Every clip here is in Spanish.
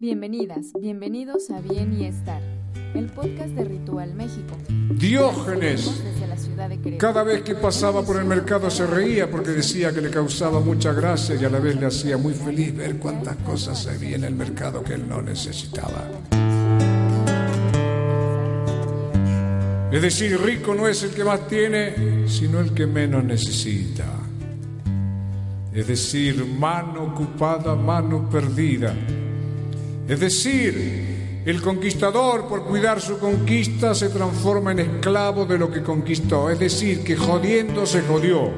Bienvenidas, bienvenidos a Bien y Estar, el podcast de Ritual México. Diógenes, cada vez que pasaba por el mercado se reía porque decía que le causaba mucha gracia y a la vez le hacía muy feliz ver cuántas cosas había en el mercado que él no necesitaba. Es decir, rico no es el que más tiene, sino el que menos necesita. Es decir, mano ocupada, mano perdida. Es decir, el conquistador por cuidar su conquista se transforma en esclavo de lo que conquistó. Es decir, que jodiendo se jodió.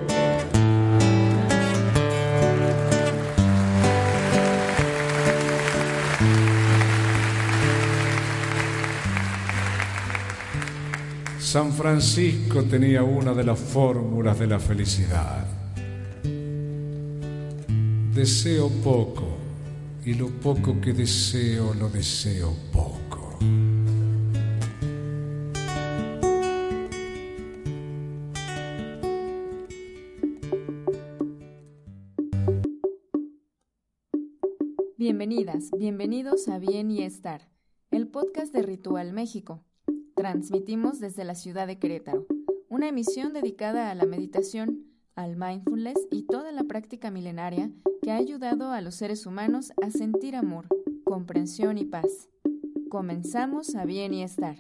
San Francisco tenía una de las fórmulas de la felicidad. Deseo poco y lo poco que deseo lo deseo poco. Bienvenidas, bienvenidos a Bien y Estar, el podcast de Ritual México. Transmitimos desde la ciudad de Querétaro, una emisión dedicada a la meditación, al mindfulness y toda la práctica milenaria que ha ayudado a los seres humanos a sentir amor, comprensión y paz. Comenzamos a Bien y Estar.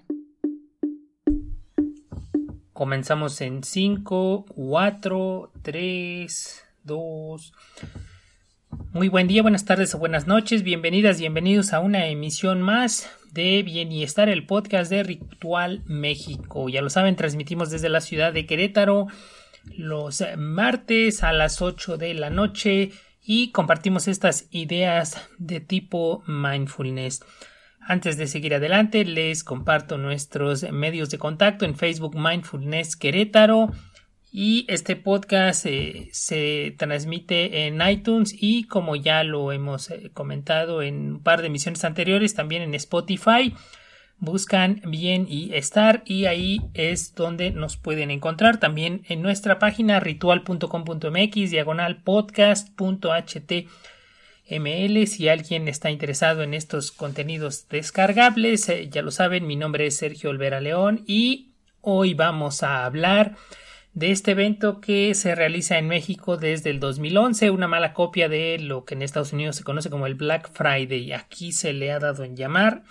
Comenzamos en 5, 4, 3, 2. Muy buen día, buenas tardes o buenas noches. Bienvenidas, bienvenidos a una emisión más de Bien y Estar, el podcast de Ritual México. Ya lo saben, transmitimos desde la ciudad de Querétaro los martes a las 8 de la noche y compartimos estas ideas de tipo mindfulness. Antes de seguir adelante, les comparto nuestros medios de contacto en Facebook Mindfulness Querétaro y este podcast eh, se transmite en iTunes y como ya lo hemos eh, comentado en un par de emisiones anteriores, también en Spotify. Buscan bien y estar y ahí es donde nos pueden encontrar. También en nuestra página ritual.com.mx diagonal podcast.html. Si alguien está interesado en estos contenidos descargables, eh, ya lo saben, mi nombre es Sergio Olvera León y hoy vamos a hablar de este evento que se realiza en México desde el 2011, una mala copia de lo que en Estados Unidos se conoce como el Black Friday. Aquí se le ha dado en llamar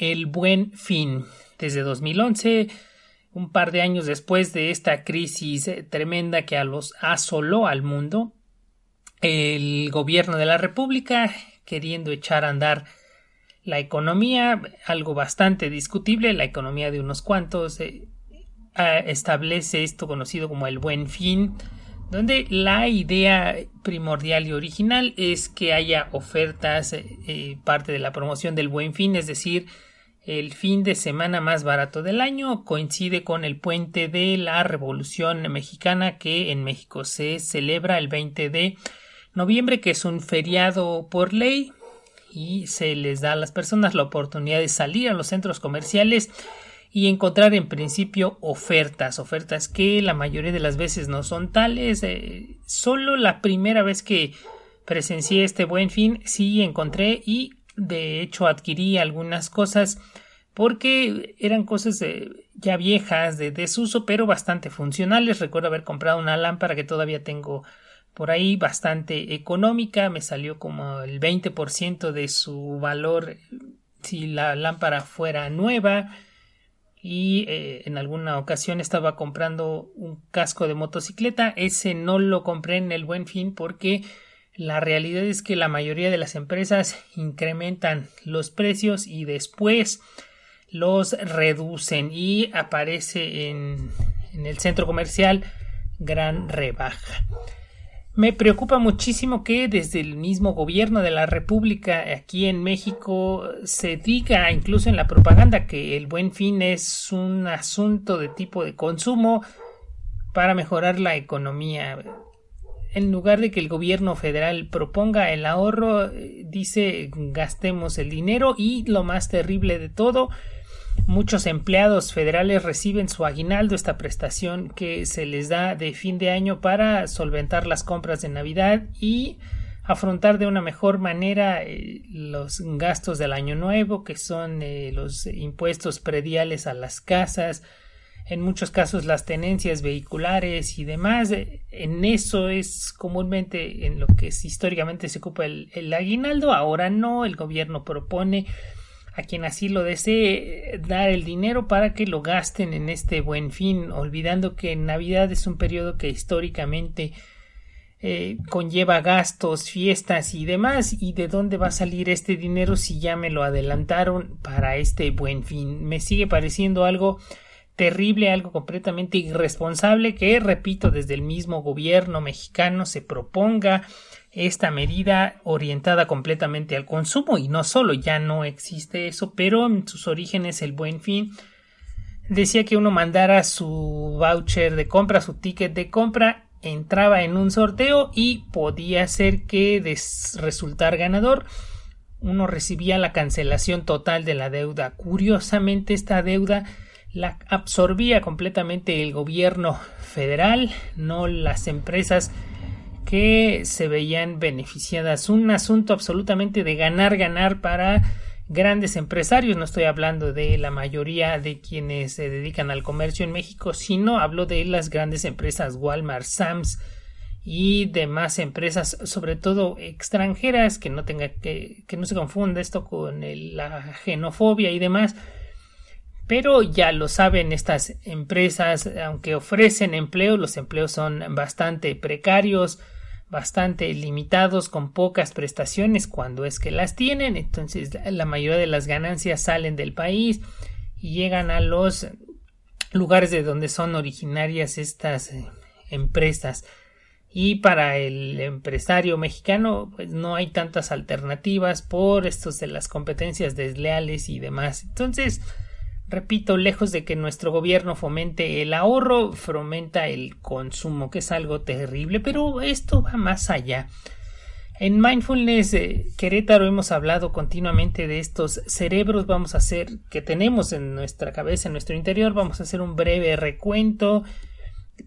el Buen Fin. Desde 2011, un par de años después de esta crisis tremenda que a los asoló al mundo, el gobierno de la República, queriendo echar a andar la economía, algo bastante discutible, la economía de unos cuantos, eh, establece esto conocido como el buen fin, donde la idea primordial y original es que haya ofertas, eh, parte de la promoción del buen fin, es decir, el fin de semana más barato del año coincide con el puente de la Revolución Mexicana que en México se celebra el 20 de noviembre, que es un feriado por ley y se les da a las personas la oportunidad de salir a los centros comerciales y encontrar en principio ofertas, ofertas que la mayoría de las veces no son tales. Eh, solo la primera vez que presencié este buen fin sí encontré y de hecho adquirí algunas cosas porque eran cosas ya viejas de desuso pero bastante funcionales. Recuerdo haber comprado una lámpara que todavía tengo por ahí bastante económica, me salió como el 20% de su valor si la lámpara fuera nueva. Y eh, en alguna ocasión estaba comprando un casco de motocicleta. Ese no lo compré en el buen fin porque la realidad es que la mayoría de las empresas incrementan los precios y después los reducen y aparece en, el centro comercial gran rebaja Me preocupa muchísimo que desde el mismo gobierno de la República aquí en México se diga incluso en la propaganda que el buen fin es un asunto de tipo de consumo para mejorar la economía. En lugar de que el gobierno federal proponga el ahorro, dice gastemos el dinero y lo más terrible de todo, Muchos empleados federales reciben su aguinaldo, esta prestación que se les da de fin de año para solventar las compras de Navidad y afrontar de una mejor manera eh, los gastos del año nuevo, que son eh, los impuestos prediales a las casas, en muchos casos las tenencias vehiculares y demás. En eso es comúnmente en lo que históricamente se ocupa el aguinaldo. Ahora no, el gobierno propone a quien así lo desee dar el dinero para que lo gasten en este buen fin, olvidando que Navidad es un periodo que históricamente eh, conlleva gastos, fiestas y demás, y de dónde va a salir este dinero si ya me lo adelantaron para este buen fin. Me sigue pareciendo algo terrible, algo completamente irresponsable que, repito, desde el mismo gobierno mexicano se proponga esta medida orientada completamente al consumo y no solo ya no existe eso, pero en sus orígenes el buen fin decía que uno mandara su voucher de compra, su ticket de compra, entraba en un sorteo y podía ser que resultar ganador uno recibía la cancelación total de la deuda. Curiosamente esta deuda la absorbía completamente el gobierno federal, no las empresas que se veían beneficiadas. Un asunto absolutamente de ganar, ganar para grandes empresarios. No estoy hablando de la mayoría de quienes se dedican al comercio en México, sino hablo de las grandes empresas Walmart, Sams y demás empresas, sobre todo extranjeras, que no que, que no se confunda esto con la xenofobia y demás. Pero ya lo saben estas empresas, aunque ofrecen empleo, los empleos son bastante precarios, bastante limitados con pocas prestaciones cuando es que las tienen. Entonces la mayoría de las ganancias salen del país y llegan a los lugares de donde son originarias estas eh, empresas. Y para el empresario mexicano pues no hay tantas alternativas por estos de las competencias desleales y demás. Entonces Repito, lejos de que nuestro gobierno fomente el ahorro, fomenta el consumo, que es algo terrible, pero esto va más allá. En Mindfulness Querétaro hemos hablado continuamente de estos cerebros, vamos a hacer que tenemos en nuestra cabeza, en nuestro interior, vamos a hacer un breve recuento.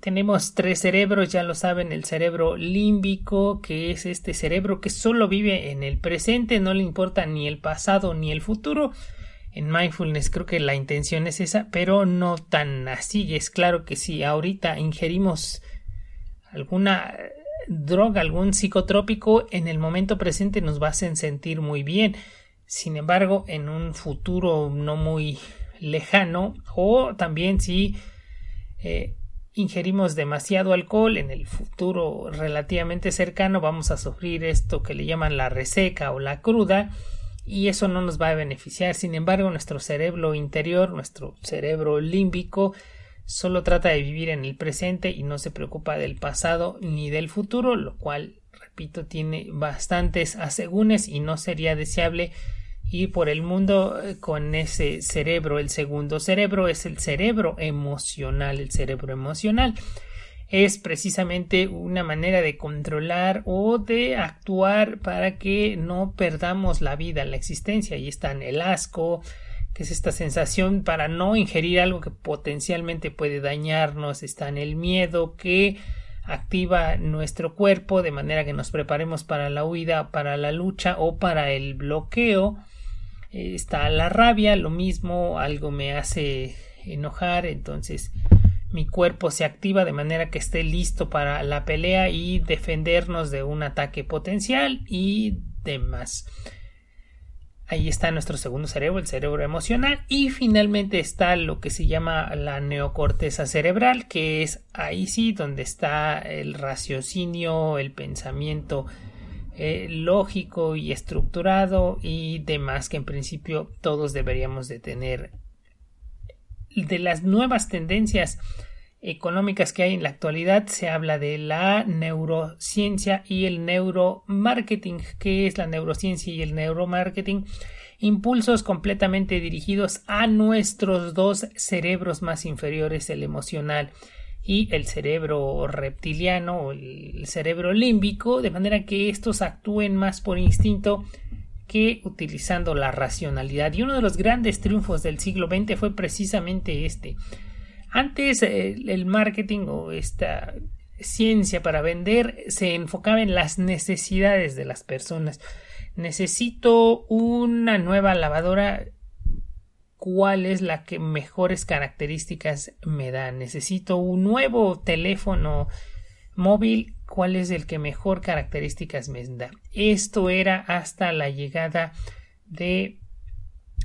Tenemos tres cerebros, ya lo saben, el cerebro límbico, que es este cerebro que solo vive en el presente, no le importa ni el pasado ni el futuro en mindfulness creo que la intención es esa, pero no tan así. Es claro que si ahorita ingerimos alguna droga, algún psicotrópico, en el momento presente nos va a hacer sentir muy bien. Sin embargo, en un futuro no muy lejano, o también si eh, ingerimos demasiado alcohol, en el futuro relativamente cercano vamos a sufrir esto que le llaman la reseca o la cruda, y eso no nos va a beneficiar. Sin embargo, nuestro cerebro interior, nuestro cerebro límbico, solo trata de vivir en el presente y no se preocupa del pasado ni del futuro, lo cual, repito, tiene bastantes asegúnes y no sería deseable ir por el mundo eh, con ese cerebro. El segundo cerebro es el cerebro emocional, el cerebro emocional es precisamente una manera de controlar o de actuar para que no perdamos la vida, la existencia. Ahí está en el asco, que es esta sensación para no ingerir algo que potencialmente puede dañarnos, está en el miedo que activa nuestro cuerpo de manera que nos preparemos para la huida, para la lucha o para el bloqueo. Está la rabia, lo mismo, algo me hace enojar, entonces mi cuerpo se activa de manera que esté listo para la pelea y defendernos de un ataque potencial y demás. Ahí está nuestro segundo cerebro, el cerebro emocional. Y finalmente está lo que se llama la neocorteza cerebral, que es ahí sí donde está el raciocinio, el pensamiento eh, lógico y estructurado y demás que en principio todos deberíamos de tener de las nuevas tendencias económicas que hay en la actualidad se habla de la neurociencia y el neuromarketing. ¿Qué es la neurociencia y el neuromarketing? Impulsos completamente dirigidos a nuestros dos cerebros más inferiores, el emocional y el cerebro reptiliano o el cerebro límbico, de manera que estos actúen más por instinto que utilizando la racionalidad. Y uno de los grandes triunfos del siglo XX fue precisamente este. Antes eh, el marketing o esta ciencia para vender se enfocaba en las necesidades de las personas. Necesito una nueva lavadora cuál es la que mejores características me da. Necesito un nuevo teléfono móvil, cuál es el que mejor características me da. Esto era hasta la llegada de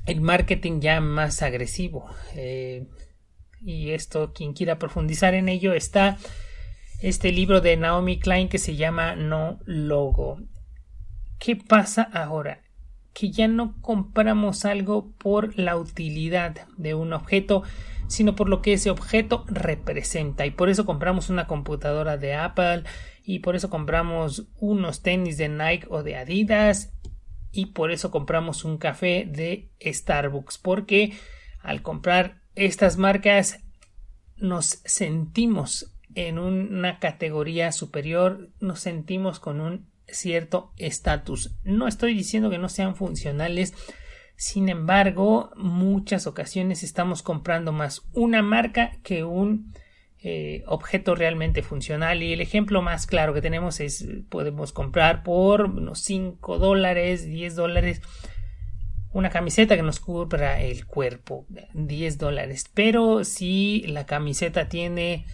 el marketing ya más agresivo. Eh, y esto, quien quiera profundizar en ello, está este libro de Naomi Klein que se llama No Logo. ¿Qué pasa ahora? que ya no compramos algo por la utilidad de un objeto, sino por lo que ese objeto representa. Y por eso compramos una computadora de Apple, y por eso compramos unos tenis de Nike o de Adidas, y por eso compramos un café de Starbucks, porque al comprar estas marcas nos sentimos en una categoría superior, nos sentimos con un cierto estatus. No estoy diciendo que no sean funcionales, sin embargo, muchas ocasiones estamos comprando más una marca que un eh, objeto realmente funcional. Y el ejemplo más claro que tenemos es podemos comprar por unos 5 dólares 10 dólares una camiseta que nos cubra el cuerpo 10 dólares. Pero si la camiseta tiene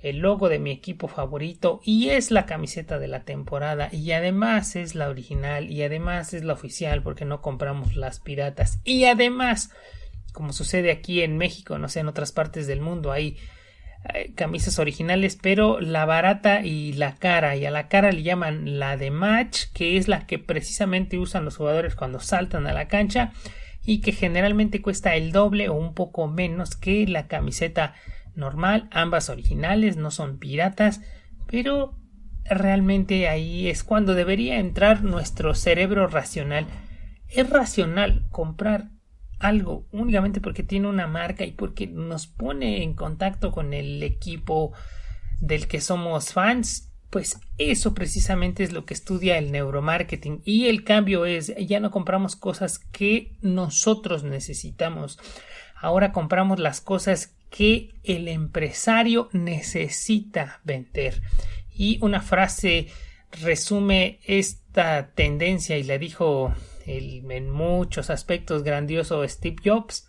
el logo de mi equipo favorito y es la camiseta de la temporada y además es la original y además es la oficial porque no compramos las piratas. Y además como sucede aquí en México no sé en otras partes del mundo hay camisas originales pero la barata y la cara y a la cara le llaman la de match que es la que precisamente usan los jugadores cuando saltan a la cancha y que generalmente cuesta el doble o un poco menos que la camiseta normal, ambas originales, no son piratas, pero realmente ahí es cuando debería entrar nuestro cerebro racional. Es racional comprar algo únicamente porque tiene una marca y porque nos pone en contacto con el equipo del que somos fans, pues eso precisamente es lo que estudia el neuromarketing y el cambio es ya no compramos cosas que nosotros necesitamos, ahora compramos las cosas que el empresario necesita vender. Y una frase resume esta tendencia y la dijo en muchos aspectos grandioso Steve Jobs.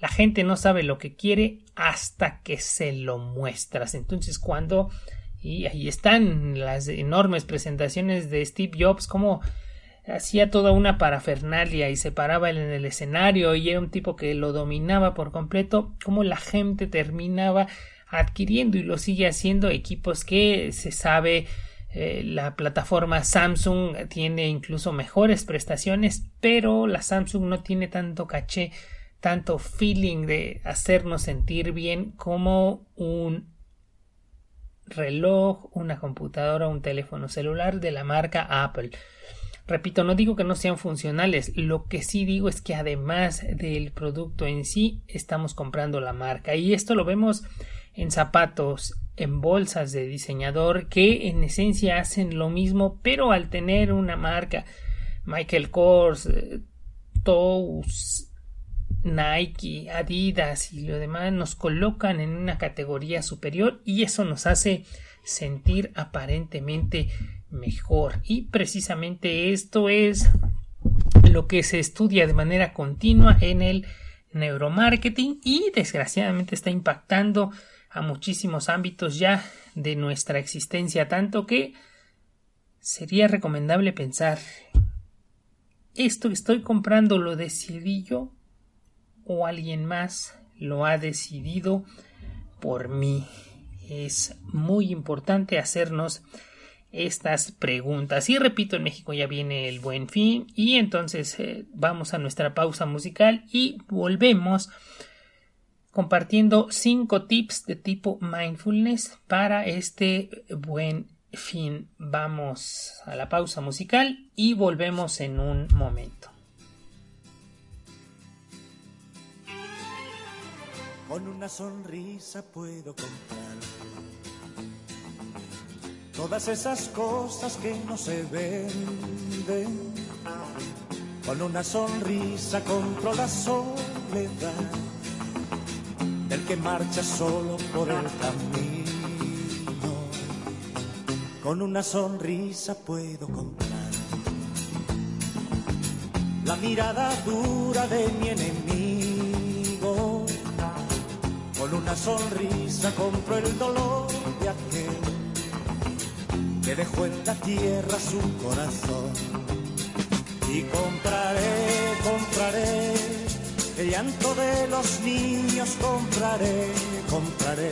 La gente no sabe lo que quiere hasta que se lo muestras. Entonces cuando y ahí están las enormes presentaciones de Steve Jobs como hacía toda una parafernalia y se paraba en el escenario y era un tipo que lo dominaba por completo, como la gente terminaba adquiriendo y lo sigue haciendo equipos que se sabe eh, la plataforma Samsung tiene incluso mejores prestaciones, pero la Samsung no tiene tanto caché, tanto feeling de hacernos sentir bien como un reloj, una computadora, un teléfono celular de la marca Apple. Repito, no digo que no sean funcionales, lo que sí digo es que además del producto en sí, estamos comprando la marca. Y esto lo vemos en zapatos, en bolsas de diseñador, que en esencia hacen lo mismo, pero al tener una marca, Michael Kors, eh, Tous, Nike, Adidas y lo demás nos colocan en una categoría superior y eso nos hace sentir aparentemente mejor. Y precisamente esto es lo que se estudia de manera continua en el neuromarketing y desgraciadamente está impactando a muchísimos ámbitos ya de nuestra existencia, tanto que sería recomendable pensar esto que estoy comprando lo decidí yo o alguien más lo ha decidido por mí. Es muy importante hacernos estas preguntas. Y repito, en México ya viene el buen fin y entonces eh, vamos a nuestra pausa musical y volvemos compartiendo cinco tips de tipo mindfulness para este buen fin. Vamos a la pausa musical y volvemos en un momento. Con una sonrisa puedo comprar todas esas cosas que no se venden. Con una sonrisa compro la soledad que marcha solo por el camino. Con una sonrisa puedo comprar la mirada dura de mi enemigo. Con una sonrisa compro el dolor de aquel que dejó en la tierra su corazón. Y compraré, compraré el llanto de los niños, compraré, compraré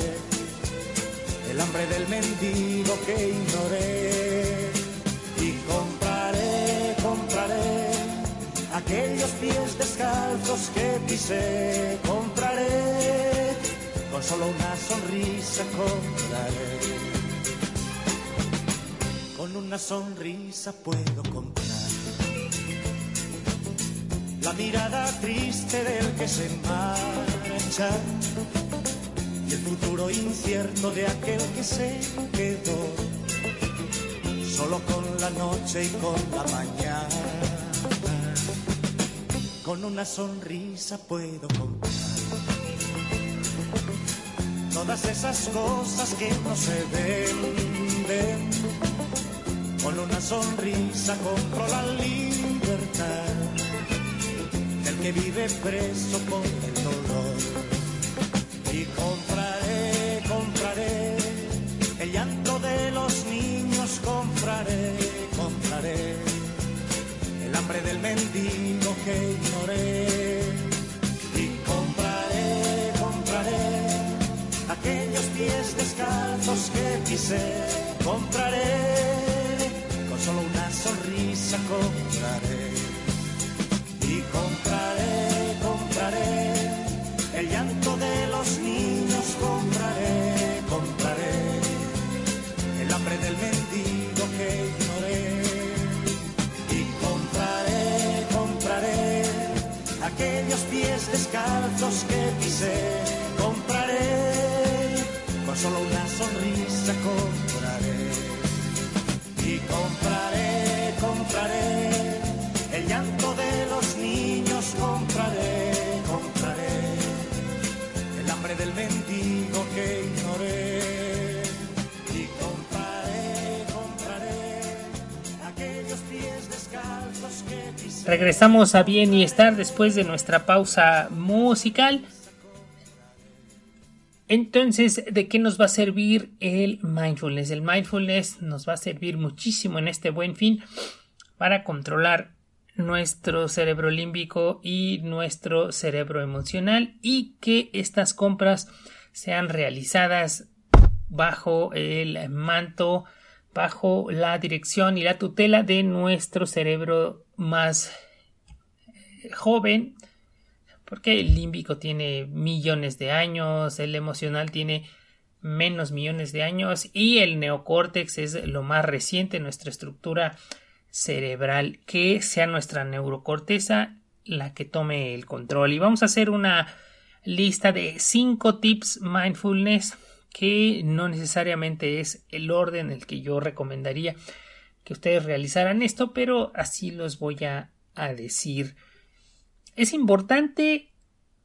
el hambre del mendigo que ignoré. Y compraré, compraré aquellos pies descalzos que pisé, compraré, con solo una sonrisa compraré. Con una sonrisa puedo comprar la mirada triste del que se marcha y el futuro incierto de aquel que se quedó solo con la noche y con la mañana. Con una sonrisa puedo comprar todas esas cosas que no se venden. Con una sonrisa compro la libertad que vive preso por el dolor. Y compraré, compraré el llanto de los niños, compraré, compraré el hambre del mendigo que ignoré. Y compraré, compraré aquellos pies descalzos que pisé, compraré, descalzos que pisé, compraré, con solo una sonrisa compraré. Y compraré, compraré Regresamos a Bien y Estar después de nuestra pausa musical. Entonces, ¿de qué nos va a servir el mindfulness? El mindfulness nos va a servir muchísimo en este buen fin para controlar nuestro cerebro límbico y nuestro cerebro emocional y que estas compras sean realizadas bajo el manto, bajo la dirección y la tutela de nuestro cerebro más joven, porque el límbico tiene millones de años, el emocional tiene menos millones de años y el neocórtex es lo más reciente en nuestra estructura cerebral, que sea nuestra neurocorteza la que tome el control. Y vamos a hacer una lista de cinco tips mindfulness que no necesariamente es el orden en el que yo recomendaría que ustedes realizaran esto, pero así los voy a, a decir. Es importante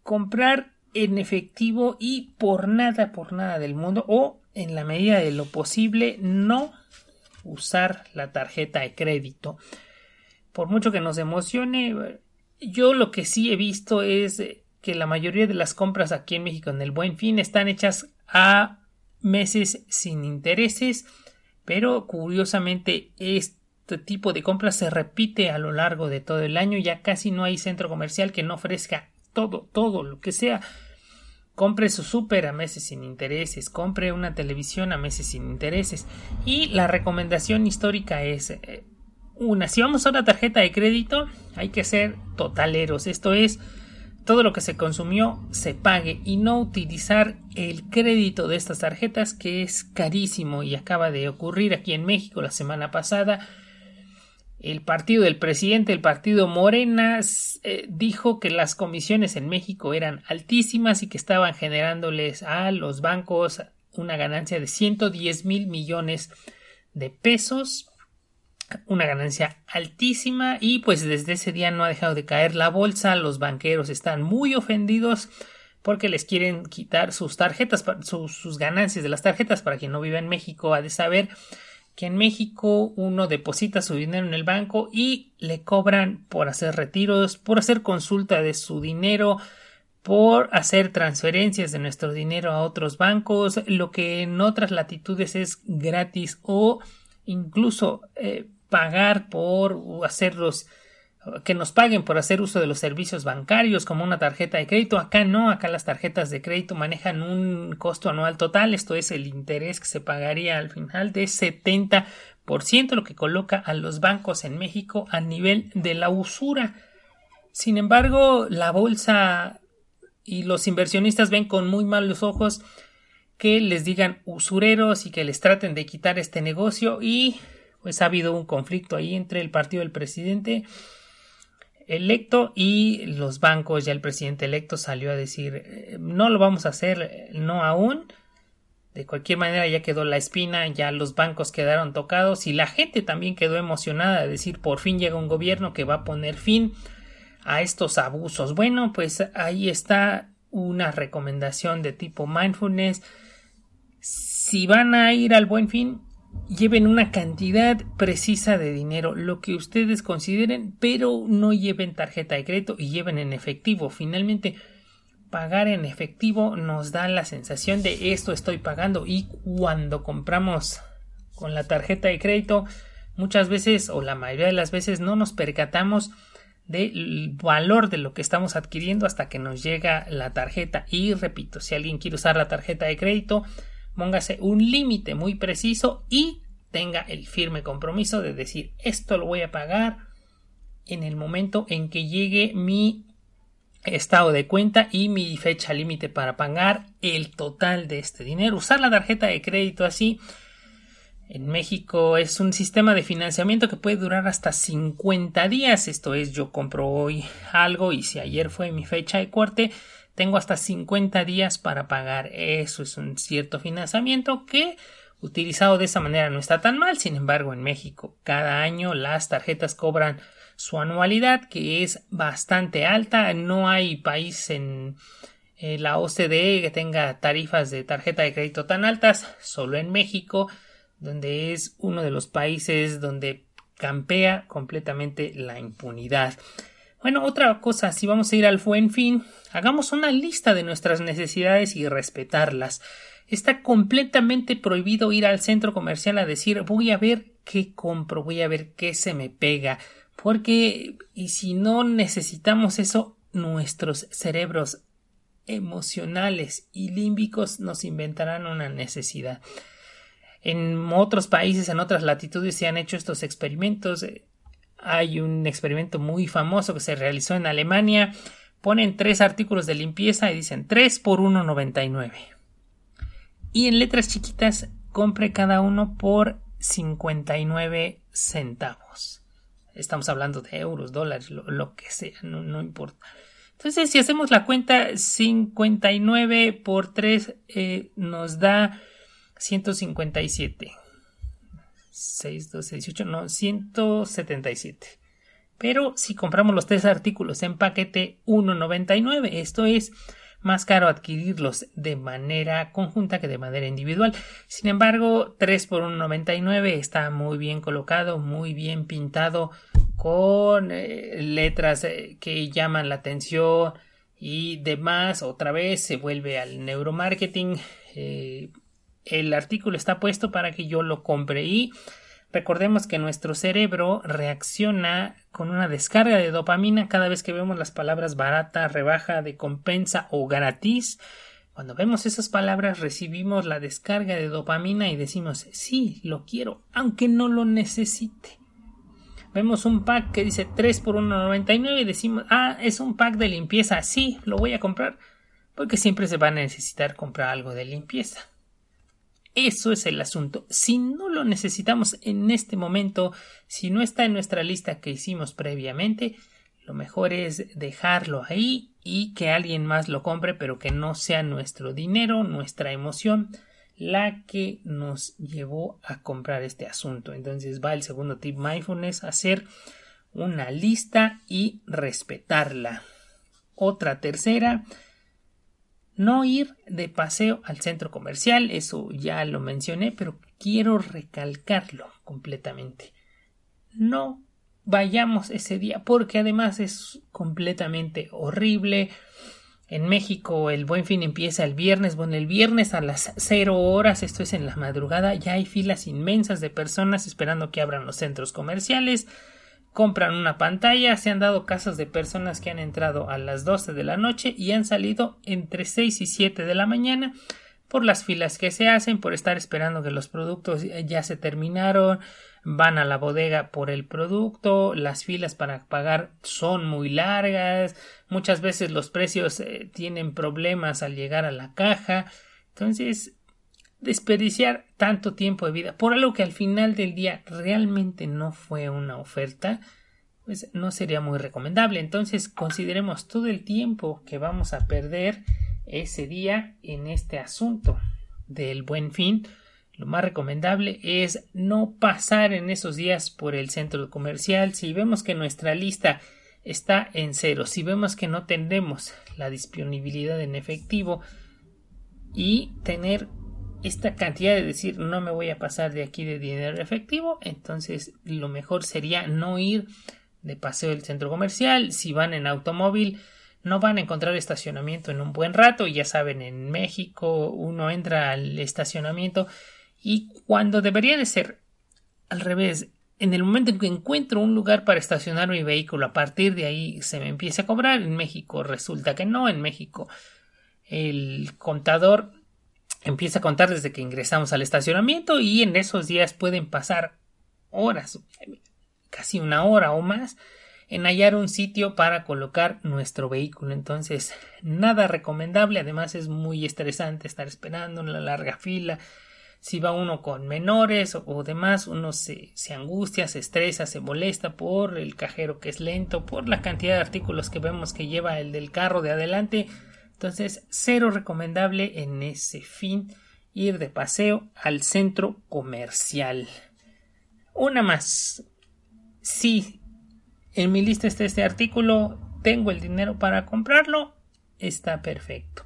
comprar en efectivo y por nada, por nada del mundo o en la medida de lo posible no usar la tarjeta de crédito. Por mucho que nos emocione, yo lo que sí he visto es que la mayoría de las compras aquí en México en el Buen Fin están hechas a meses sin intereses, pero curiosamente este tipo de compras se repite a lo largo de todo el año, ya casi no hay centro comercial que no ofrezca todo, todo lo que sea. Compre su súper a meses sin intereses, compre una televisión a meses sin intereses. Y la recomendación histórica es eh, una, si vamos a una tarjeta de crédito, hay que ser totaleros, esto es todo lo que se consumió se pague y no utilizar el crédito de estas tarjetas que es carísimo y acaba de ocurrir aquí en México la semana pasada. El partido del presidente, el partido Morena, eh, dijo que las comisiones en México eran altísimas y que estaban generándoles a los bancos una ganancia de 110 mil millones de pesos una ganancia altísima y pues desde ese día no ha dejado de caer la bolsa, los banqueros están muy ofendidos porque les quieren quitar sus tarjetas, sus, ganancias de las tarjetas. Para quien no vive en México, ha de saber que en México uno deposita su dinero en el banco y le cobran por hacer retiros, por hacer consulta de su dinero, por hacer transferencias de nuestro dinero a otros bancos, lo que en otras latitudes es gratis o incluso eh, pagar por hacerlos que nos paguen por hacer uso de los servicios bancarios como una tarjeta de crédito. Acá no, acá las tarjetas de crédito manejan un costo anual total, esto es el interés que se pagaría al final de 70%, lo que coloca a los bancos en México a nivel de la usura. Sin embargo, la bolsa y los inversionistas ven con muy malos ojos que les digan usureros y que les traten de quitar este negocio y pues ha habido un conflicto ahí entre el partido del presidente electo y los bancos. Ya el presidente electo salió a decir eh, no lo vamos a hacer, no aún. De cualquier manera ya quedó la espina, ya los bancos quedaron tocados y la gente también quedó emocionada de decir por fin llega un gobierno que va a poner fin a estos abusos. Bueno, pues ahí está una recomendación de tipo mindfulness. Si van a ir al buen fin, lleven una cantidad precisa de dinero, lo que ustedes consideren, pero no lleven tarjeta de crédito y lleven en efectivo. Finalmente, pagar en efectivo nos da la sensación de esto estoy pagando y cuando compramos con la tarjeta de crédito, muchas veces o la mayoría de las veces no nos percatamos del valor de lo que estamos adquiriendo hasta que nos llega la tarjeta y repito si alguien quiere usar la tarjeta de crédito póngase un límite muy preciso y tenga el firme compromiso de decir esto lo voy a pagar en el momento en que llegue mi estado de cuenta y mi fecha límite para pagar el total de este dinero. Usar la tarjeta de crédito así en México es un sistema de financiamiento que puede durar hasta 50 días. Esto es, yo compro hoy algo y si ayer fue mi fecha de corte, tengo hasta 50 días para pagar. Eso es un cierto financiamiento que utilizado de esa manera no está tan mal. Sin embargo, en México cada año las tarjetas cobran su anualidad que es bastante alta. No hay país en eh, la OCDE que tenga tarifas de tarjeta de crédito tan altas. Solo en México, donde es uno de los países donde campea completamente la impunidad. Bueno, otra cosa, si vamos a ir al buen fin, hagamos una lista de nuestras necesidades y respetarlas. Está completamente prohibido ir al centro comercial a decir voy a ver qué compro, voy a ver qué se me pega, porque y si no necesitamos eso, nuestros cerebros emocionales y límbicos nos inventarán una necesidad. En otros países, en otras latitudes se han hecho estos experimentos. Hay un experimento muy famoso que se realizó en Alemania. Ponen tres artículos de limpieza y dicen 3 por 1,99. Y en letras chiquitas compre cada uno por 59 centavos. Estamos hablando de euros, dólares, lo, que sea, no, importa. Entonces, si hacemos la cuenta, 59 por 3 eh, nos da 157. 6, 12, 18, no, 177. Pero si compramos los tres artículos en paquete 1.99, esto es más caro adquirirlos de manera conjunta que de manera individual. Sin embargo, 3 por 1.99 está muy bien colocado, muy bien pintado, con eh, letras eh, que llaman la atención y demás. Otra vez se vuelve al neuromarketing. Eh, el artículo está puesto para que yo lo compre y recordemos que nuestro cerebro reacciona con una descarga de dopamina cada vez que vemos las palabras barata, rebaja, de compensa o gratis. Cuando vemos esas palabras recibimos la descarga de dopamina y decimos sí, lo quiero, aunque no lo necesite. vemos un pack que dice 3 por 1.99 y decimos, ah, es un pack de limpieza, sí, lo voy a comprar, porque siempre se va a necesitar comprar algo de limpieza. Eso es el asunto. Si no lo necesitamos en este momento, si no está en nuestra lista que hicimos previamente, lo mejor es dejarlo ahí y que alguien más lo compre, pero que no sea nuestro dinero, nuestra emoción, la que nos llevó a comprar este asunto. Entonces va el segundo tip mindfulness, hacer una lista y respetarla. Otra tercera, no ir de paseo al centro comercial, eso ya lo mencioné, pero quiero recalcarlo completamente. No vayamos ese día porque además es completamente horrible. En México el buen fin empieza el viernes, bueno, el viernes a las cero horas, esto es en la madrugada, ya hay filas inmensas de personas esperando que abran los centros comerciales, compran una pantalla, se han dado casos de personas que han entrado a las 12 de la noche y han salido entre 6 y 7 de la mañana por las filas que se hacen, por estar esperando que los productos ya se terminaron, van a la bodega por el producto, las filas para pagar son muy largas, muchas veces los precios eh, tienen problemas al llegar a la caja, entonces desperdiciar tanto tiempo de vida por algo que al final del día realmente no fue una oferta, pues no sería muy recomendable. Entonces consideremos todo el tiempo que vamos a perder ese día en este asunto del buen fin lo más recomendable es no pasar en esos días por el centro comercial. Si vemos que nuestra lista está en cero, si vemos que no tenemos la disponibilidad en efectivo y tener esta cantidad de decir no me voy a pasar de aquí de dinero efectivo, entonces lo mejor sería no ir de paseo del centro comercial. Si van en automóvil, no van a encontrar estacionamiento en un buen rato. Ya saben, en México uno entra al estacionamiento y cuando debería de ser al revés, en el momento en que encuentro un lugar para estacionar mi vehículo, a partir de ahí se me empieza a cobrar. En México resulta que no, en México el contador empieza a contar desde que ingresamos al estacionamiento y en esos días pueden pasar horas, casi una hora o más, en hallar un sitio para colocar nuestro vehículo. Entonces, nada recomendable, además es muy estresante estar esperando en la larga fila, si va uno con menores o, demás, uno se, se, angustia, se estresa, se molesta por el cajero que es lento, por la cantidad de artículos que vemos que lleva el del carro de adelante. Entonces, cero recomendable en ese fin ir de paseo al centro comercial. Una más. Si en mi lista está este artículo, tengo el dinero para comprarlo, está perfecto.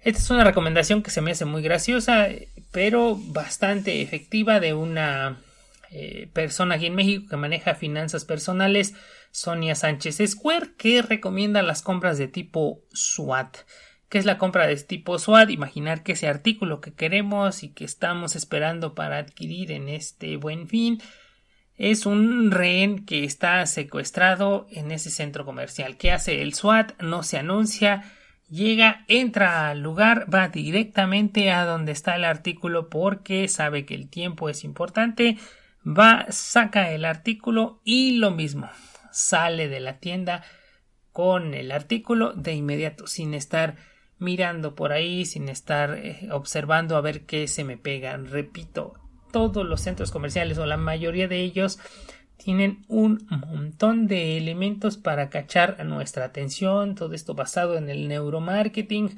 Esta es una recomendación que se me hace muy graciosa pero bastante efectiva de una eh, persona aquí en México que maneja finanzas personales, Sonia Sánchez Square, que recomienda las compras de tipo SWAT. ¿Qué es la compra de tipo SWAT? Imaginar que ese artículo que queremos y que estamos esperando para adquirir en este buen fin es un rehén que está secuestrado en ese centro comercial. ¿Qué hace el SWAT? No se anuncia Llega, entra al lugar, va directamente a donde está el artículo porque sabe que el tiempo es importante, va, saca el artículo y lo mismo, sale de la tienda con el artículo de inmediato, sin estar mirando por ahí, sin estar eh, observando a ver qué se me pega. Repito, todos los centros comerciales o la mayoría de ellos tienen un montón de elementos para cachar nuestra atención, todo esto basado en el neuromarketing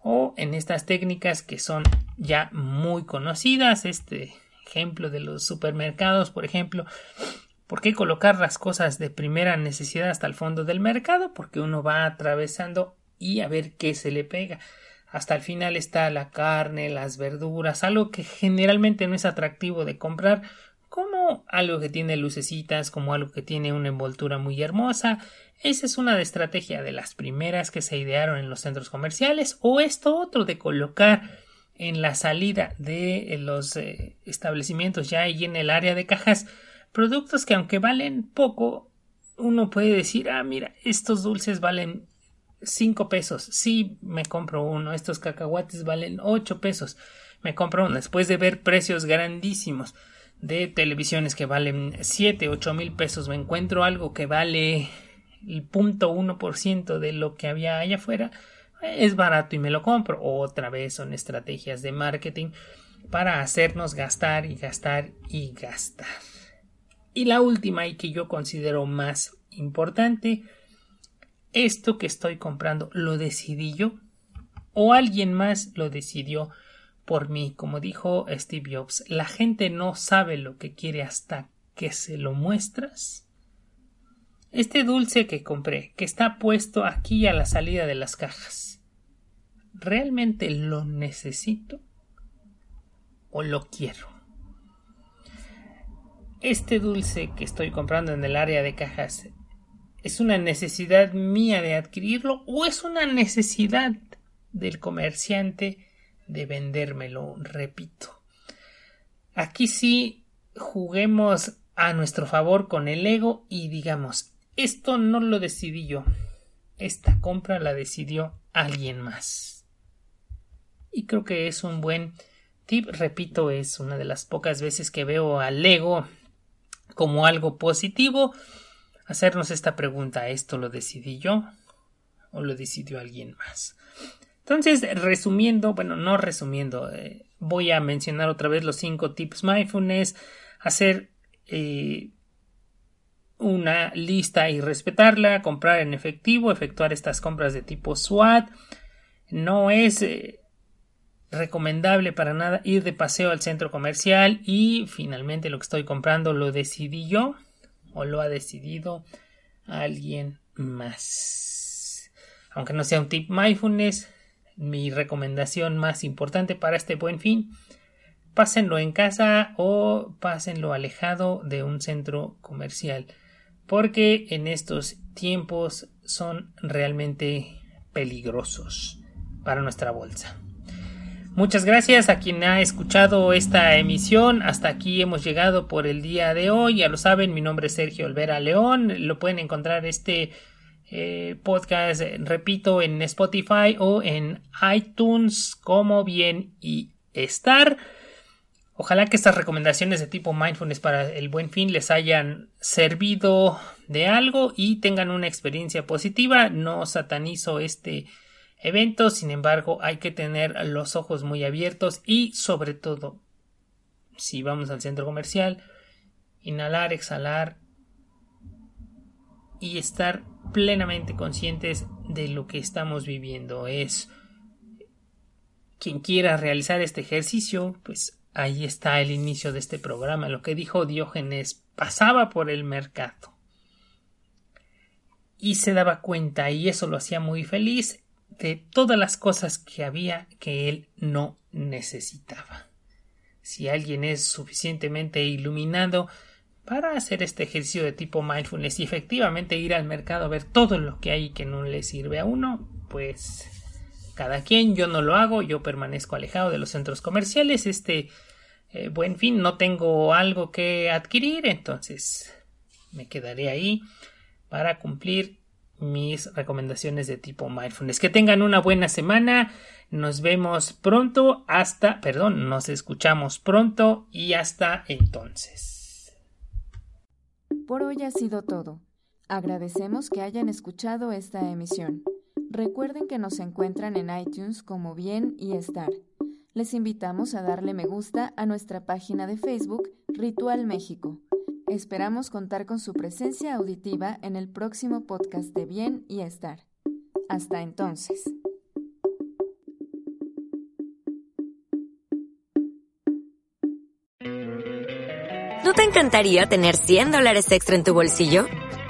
o en estas técnicas que son ya muy conocidas, este ejemplo de los supermercados, por ejemplo, ¿por qué colocar las cosas de primera necesidad hasta el fondo del mercado? Porque uno va atravesando y a ver qué se le pega. Hasta el final está la carne, las verduras, algo que generalmente no es atractivo de comprar como algo que tiene lucecitas, como algo que tiene una envoltura muy hermosa. Esa es una de estrategia de las primeras que se idearon en los centros comerciales o esto otro de colocar en la salida de los eh, establecimientos ya ahí en el área de cajas productos que aunque valen poco uno puede decir ah mira estos dulces valen cinco pesos sí me compro uno estos cacahuates valen ocho pesos me compro uno después de ver precios grandísimos de televisiones que valen 7, 8 mil pesos, me encuentro algo que vale el punto uno por ciento de lo que había allá afuera, es barato y me lo compro. Otra vez son estrategias de marketing para hacernos gastar y gastar y gastar. Y la última y que yo considero más importante, esto que estoy comprando lo decidí yo o alguien más lo decidió por mí. Como dijo Steve Jobs, la gente no sabe lo que quiere hasta que se lo muestras. Este dulce que compré, que está puesto aquí a la salida de las cajas, ¿realmente lo necesito o lo quiero? Este dulce que estoy comprando en el área de cajas, ¿es una necesidad mía de adquirirlo o es una necesidad del comerciante de vendérmelo, repito. Aquí sí juguemos a nuestro favor con el ego y digamos, esto no lo decidí yo, esta compra la decidió alguien más. Y creo que es un buen tip, repito, es una de las pocas veces que veo al ego como algo positivo, hacernos esta pregunta, ¿esto lo decidí yo o lo decidió alguien más? Entonces, resumiendo, bueno, no resumiendo, eh, voy a mencionar otra vez los cinco tips mindfulness, hacer eh, una lista y respetarla, comprar en efectivo, efectuar estas compras de tipo SWAT, no es eh, recomendable para nada ir de paseo al centro comercial y finalmente lo que estoy comprando lo decidí yo o lo ha decidido alguien más. Aunque no sea un tip mindfulness, mi recomendación más importante para este buen fin, pásenlo en casa o pásenlo alejado de un centro comercial, porque en estos tiempos son realmente peligrosos para nuestra bolsa. Muchas gracias a quien ha escuchado esta emisión. Hasta aquí hemos llegado por el día de hoy. Ya lo saben, mi nombre es Sergio Olvera León. Lo pueden encontrar este eh, podcast, repito, en Spotify o en iTunes como bien y estar. Ojalá que estas recomendaciones de tipo mindfulness para el buen fin les hayan servido de algo y tengan una experiencia positiva. No satanizo este evento, sin embargo hay que tener los ojos muy abiertos y sobre todo si vamos al centro comercial, inhalar, exhalar y estar plenamente conscientes de lo que estamos viviendo. Es quien quiera realizar este ejercicio, pues ahí está el inicio de este programa. Lo que dijo Diógenes pasaba por el mercado y se daba cuenta, y eso lo hacía muy feliz, de todas las cosas que había que él no necesitaba. Si alguien es suficientemente iluminado, para hacer este ejercicio de tipo mindfulness y efectivamente ir al mercado a ver todo lo que hay que no le sirve a uno, pues cada quien, yo no lo hago, yo permanezco alejado de los centros comerciales, este eh, buen fin, no tengo algo que adquirir, entonces me quedaré ahí para cumplir mis recomendaciones de tipo mindfulness. Que tengan una buena semana. Nos vemos pronto. Hasta, perdón, nos escuchamos pronto y hasta entonces. Por hoy ha sido todo. Agradecemos que hayan escuchado esta emisión. Recuerden que nos encuentran en iTunes como Bien y Estar. Les invitamos a darle me gusta a nuestra página de Facebook Ritual México. Esperamos contar con su presencia auditiva en el próximo podcast de Bien y Estar. Hasta entonces. ¿No te encantaría tener 100 dólares extra en tu bolsillo?